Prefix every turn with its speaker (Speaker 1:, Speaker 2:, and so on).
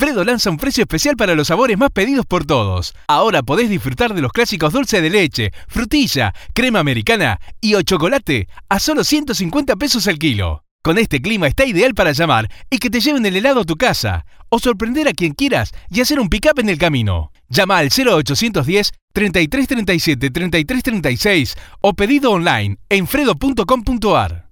Speaker 1: Fredo lanza un precio especial para los sabores más pedidos por todos. Ahora podés disfrutar de los clásicos dulce de leche, frutilla, crema americana y o chocolate a solo 150 pesos el kilo. Con este clima está ideal para llamar y que te lleven el helado a tu casa, o sorprender a quien quieras y hacer un pick-up en el camino. Llama al 0810 3337 3336 o pedido online en fredo.com.ar.